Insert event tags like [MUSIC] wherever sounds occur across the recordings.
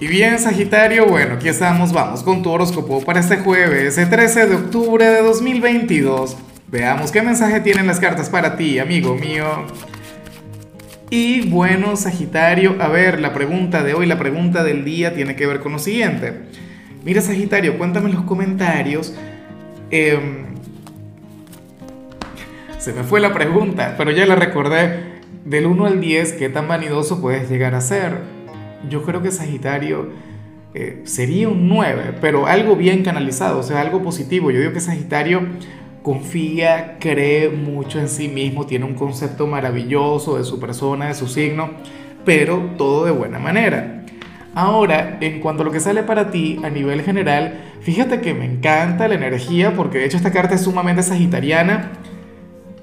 Y bien, Sagitario, bueno, aquí estamos, vamos con tu horóscopo para este jueves, el 13 de octubre de 2022. Veamos qué mensaje tienen las cartas para ti, amigo mío. Y bueno, Sagitario, a ver, la pregunta de hoy, la pregunta del día tiene que ver con lo siguiente. Mira, Sagitario, cuéntame en los comentarios. Em, se me fue la pregunta, pero ya la recordé. Del 1 al 10, ¿qué tan vanidoso puedes llegar a ser? Yo creo que Sagitario eh, sería un 9, pero algo bien canalizado, o sea, algo positivo. Yo digo que Sagitario confía, cree mucho en sí mismo, tiene un concepto maravilloso de su persona, de su signo, pero todo de buena manera. Ahora, en cuanto a lo que sale para ti a nivel general, fíjate que me encanta la energía, porque de hecho esta carta es sumamente sagitariana.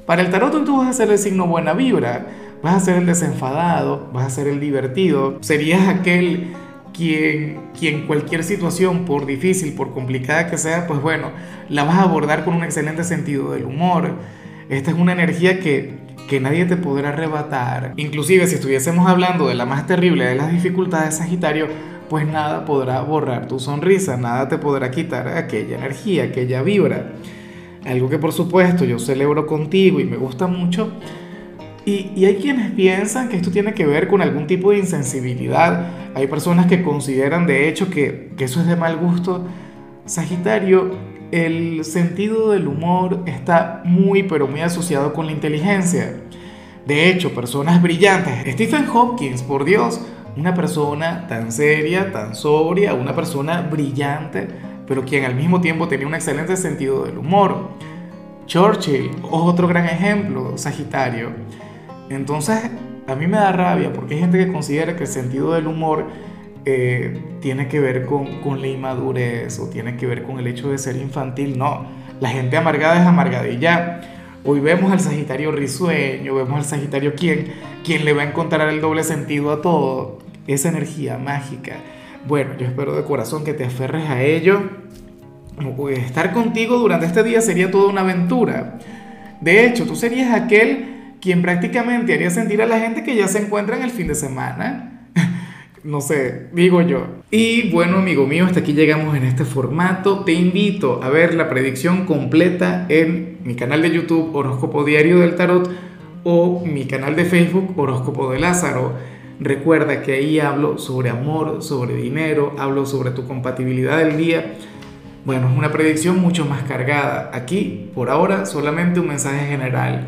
Para el tarot tú vas a ser el signo buena vibra, vas a ser el desenfadado, vas a ser el divertido, serías aquel quien, quien cualquier situación, por difícil, por complicada que sea, pues bueno, la vas a abordar con un excelente sentido del humor. Esta es una energía que, que nadie te podrá arrebatar. Inclusive si estuviésemos hablando de la más terrible de las dificultades, Sagitario, pues nada podrá borrar tu sonrisa, nada te podrá quitar aquella energía, aquella vibra. Algo que por supuesto yo celebro contigo y me gusta mucho y, hay quienes piensan que esto tiene que ver con algún tipo de insensibilidad. Hay personas que consideran de hecho que, que eso es de mal gusto. Sagitario, el sentido del humor está muy pero muy asociado con la inteligencia. De hecho, personas brillantes. Stephen Hopkins, por Dios, una persona tan seria, tan sobria, una persona brillante, pero quien al mismo tiempo tenía un excelente sentido del humor. Churchill, otro gran ejemplo, Sagitario. Entonces, a mí me da rabia porque hay gente que considera que el sentido del humor eh, tiene que ver con, con, la inmadurez o tiene que ver con el hecho de ser infantil. No, la gente amargada es amargada y ya. Hoy vemos al Sagitario risueño, vemos al Sagitario quien, quien le va a encontrar el doble sentido a todo, esa energía mágica. Bueno, yo espero de corazón que te aferres a ello. Estar contigo durante este día sería toda una aventura. De hecho, tú serías aquel quien prácticamente haría sentir a la gente que ya se encuentra en el fin de semana. [LAUGHS] no sé, digo yo. Y bueno, amigo mío, hasta aquí llegamos en este formato. Te invito a ver la predicción completa en mi canal de YouTube Horóscopo Diario del Tarot o mi canal de Facebook Horóscopo de Lázaro. Recuerda que ahí hablo sobre amor, sobre dinero, hablo sobre tu compatibilidad del día. Bueno, es una predicción mucho más cargada. Aquí, por ahora, solamente un mensaje general